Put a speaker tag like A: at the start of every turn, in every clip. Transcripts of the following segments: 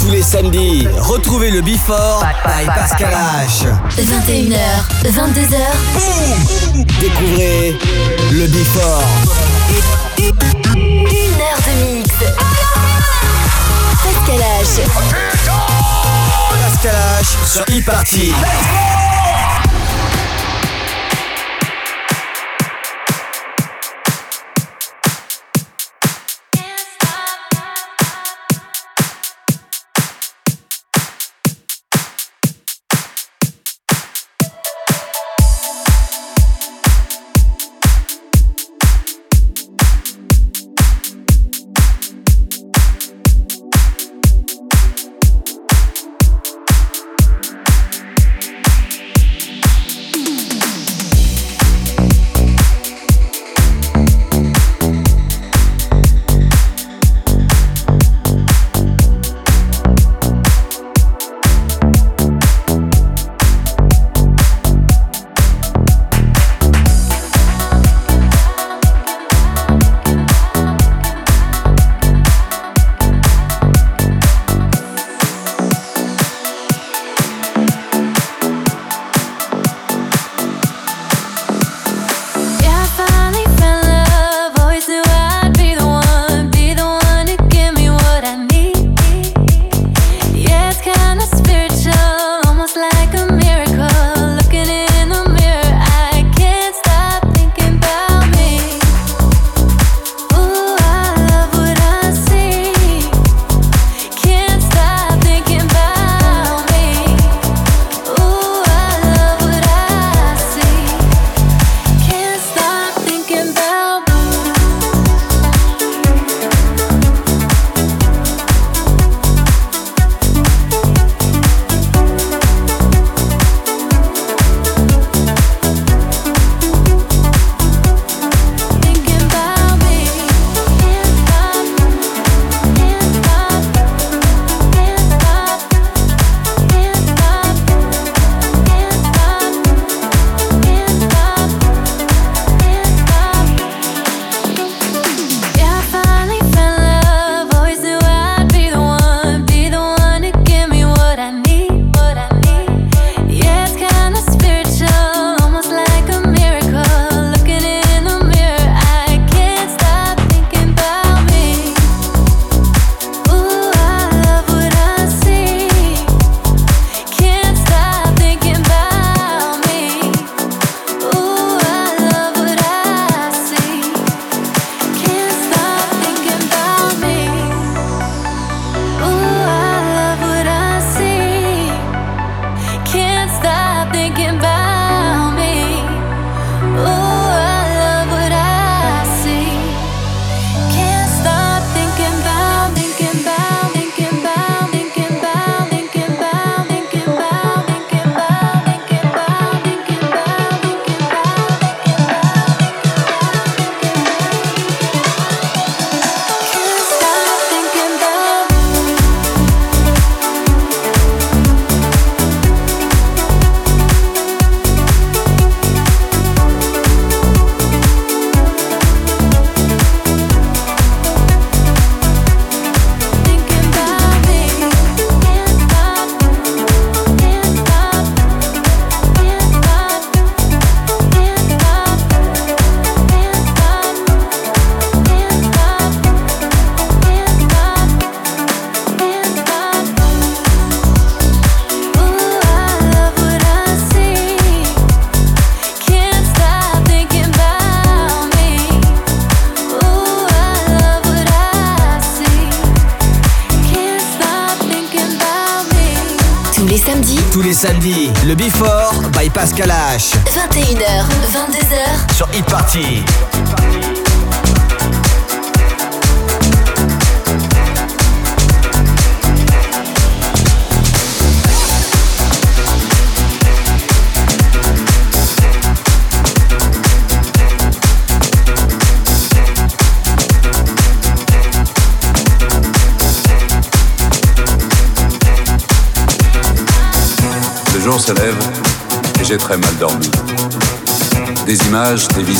A: Tous les samedis, retrouvez le Before by Pascal H.
B: 21h, 22h.
A: Boum Découvrez le Before.
B: Une heure de mix. Pascal H.
A: Pascal H sur e-party.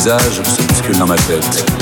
C: Visages se bousculent dans ma tête.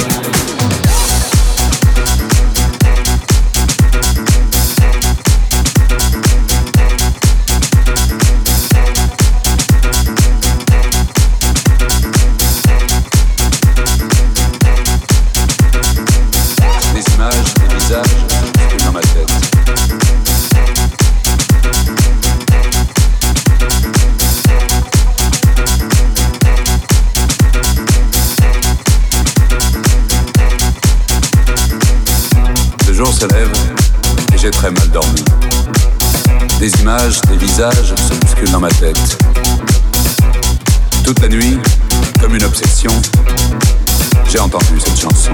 C: Toute la nuit, comme une obsession, j'ai entendu cette chanson.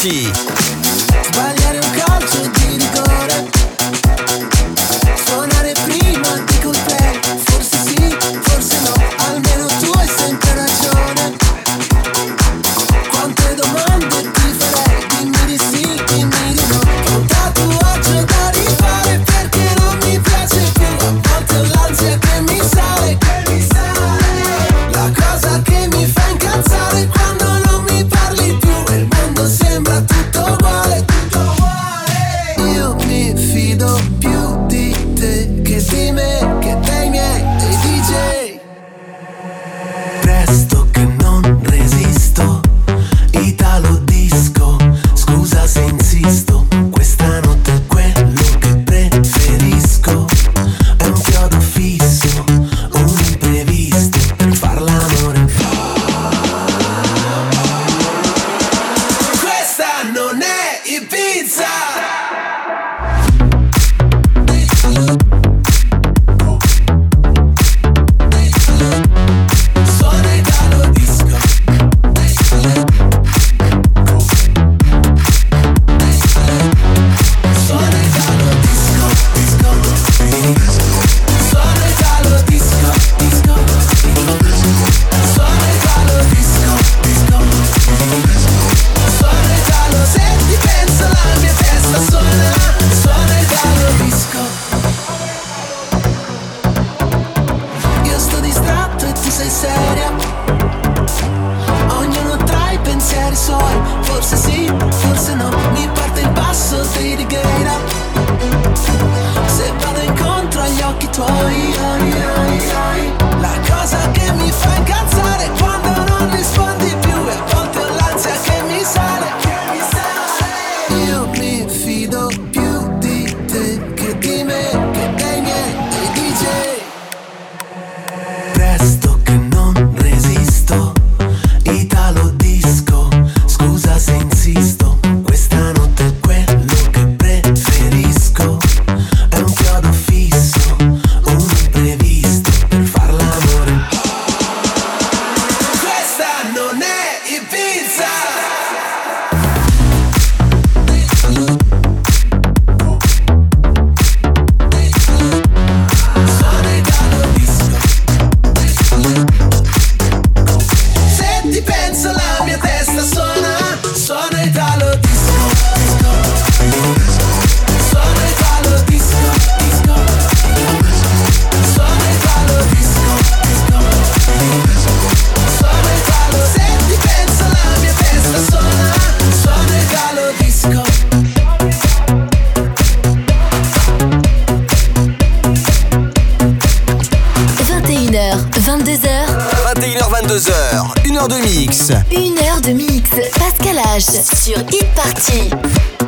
D: Party.
B: Sur Hit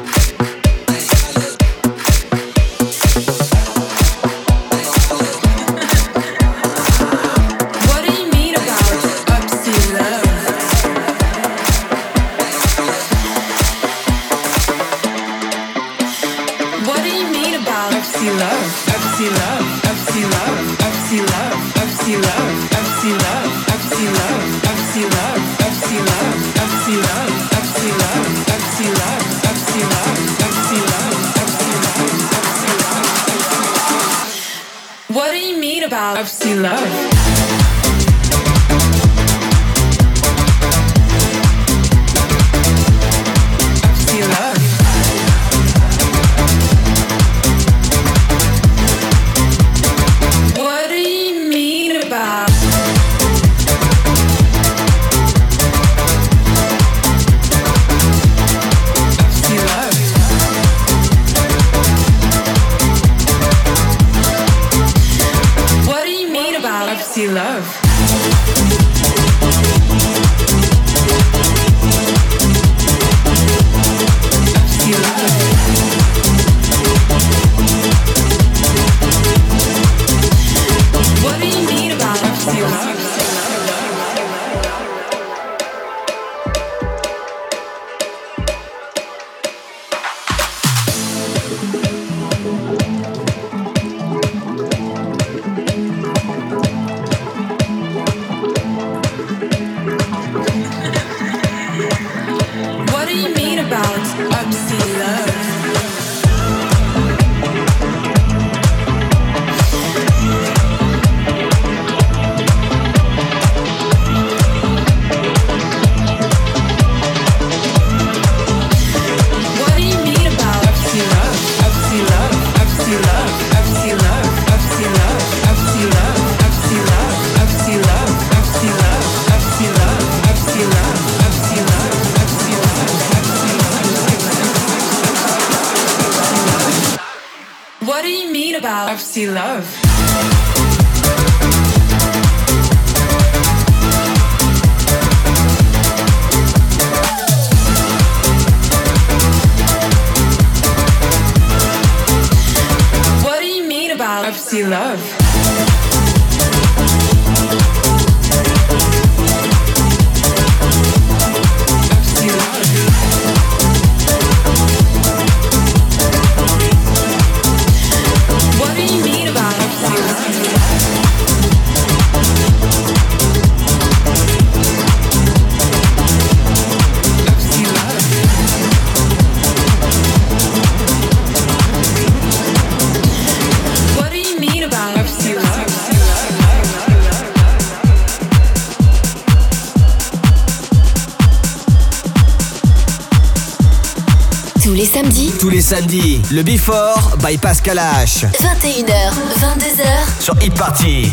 A: samedi, le Before by Pascal H.
B: 21h, 22h
A: sur Hit Party.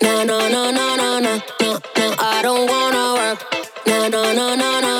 E: No, no, no, no, no, no, no, no, I don't wanna work. No, no, no, no, no,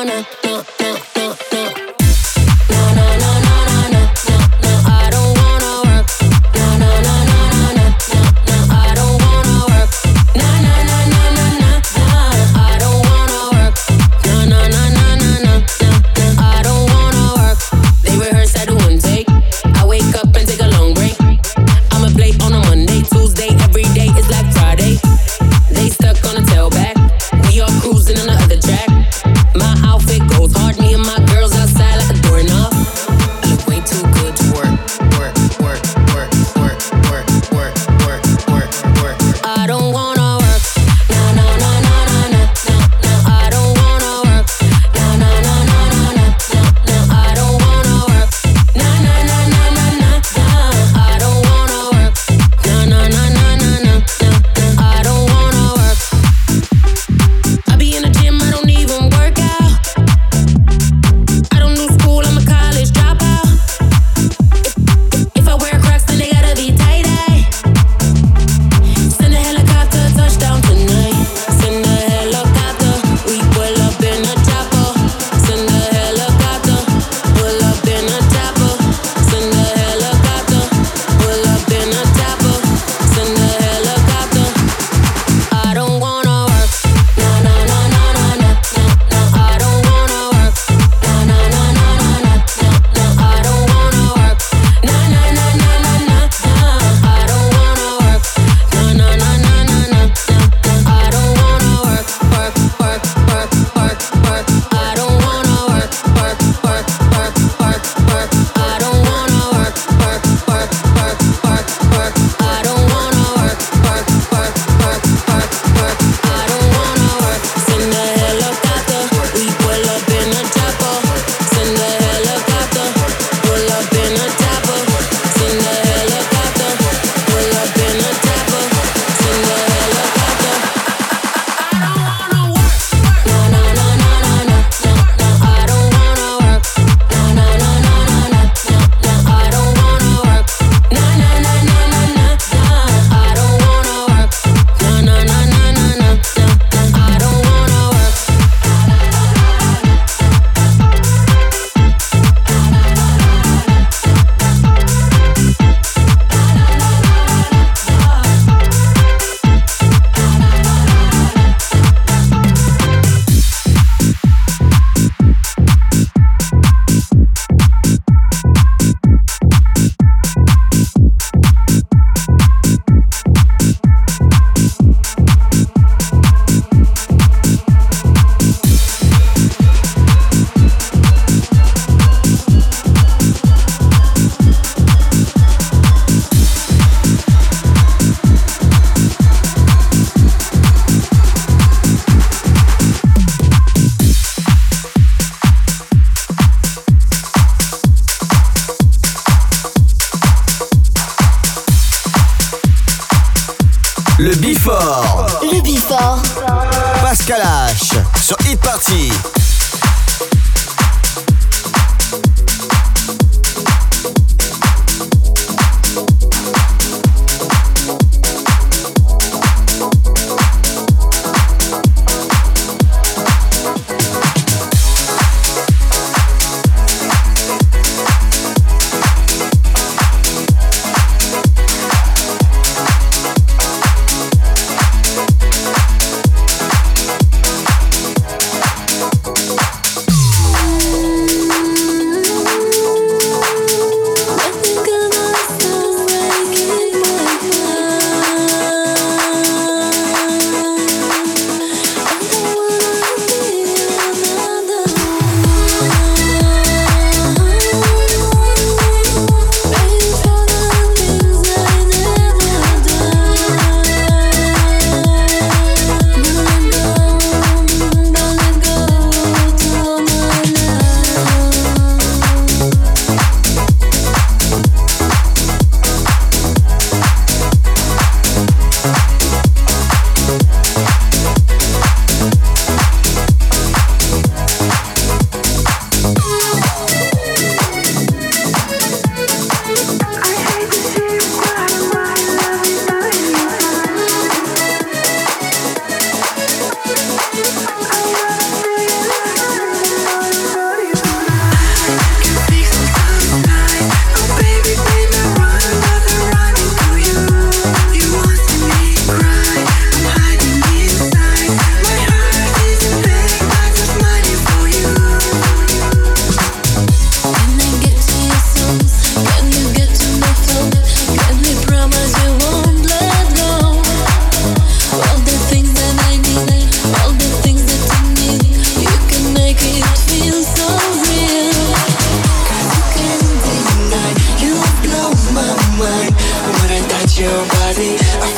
E: Le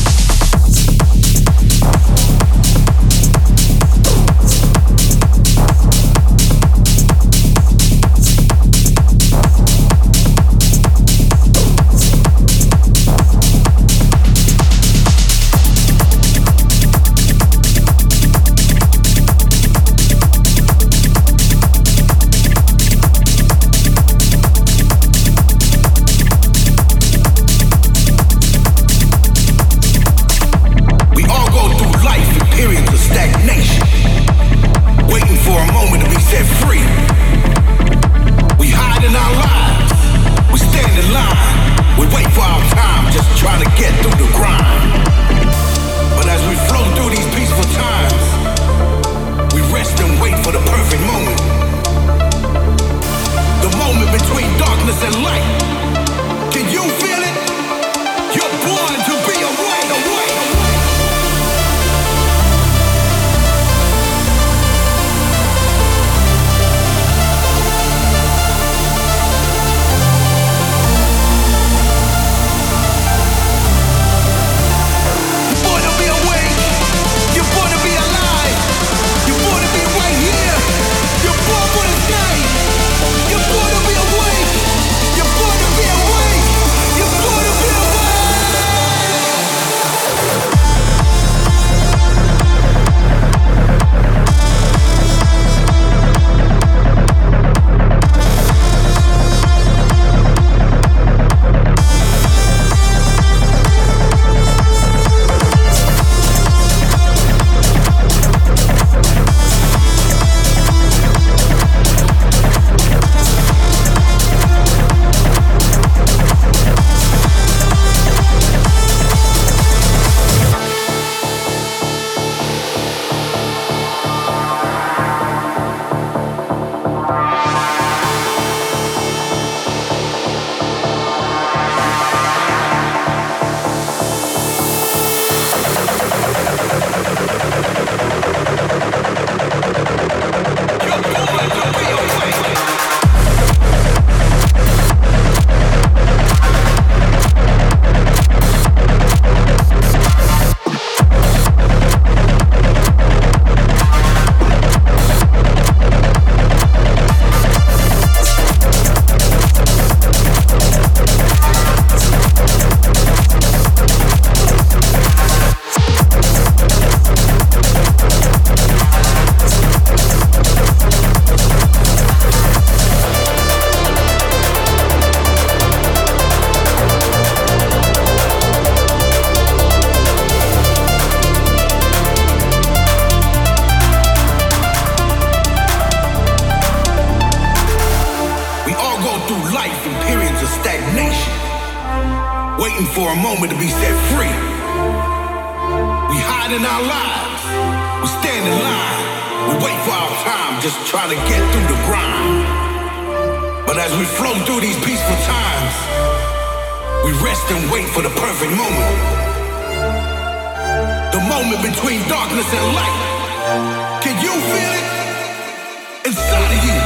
A: inside of you,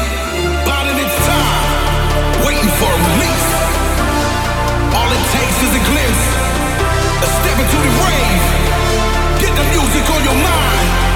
A: bottled time, waiting
B: for a
A: release. All it takes is
F: a glimpse,
G: a step
F: into the rave. Get the music on your mind.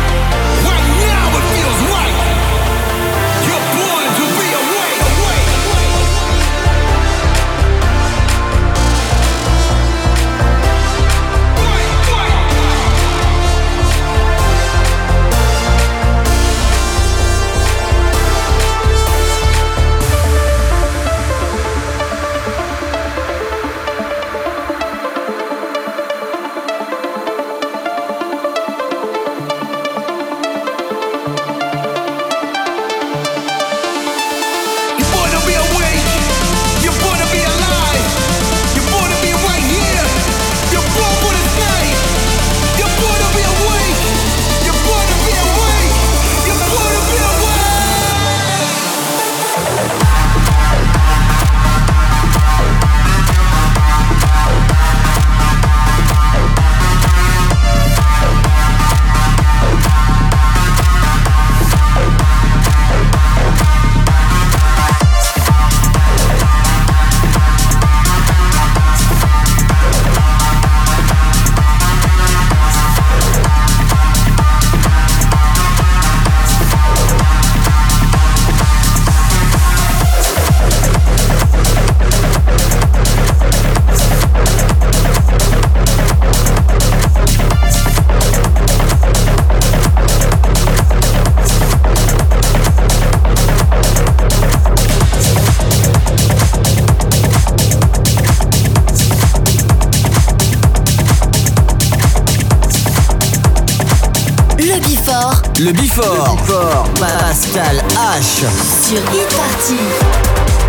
H: Le Before. Le Before. Pascal H.
I: Sur Hit Party.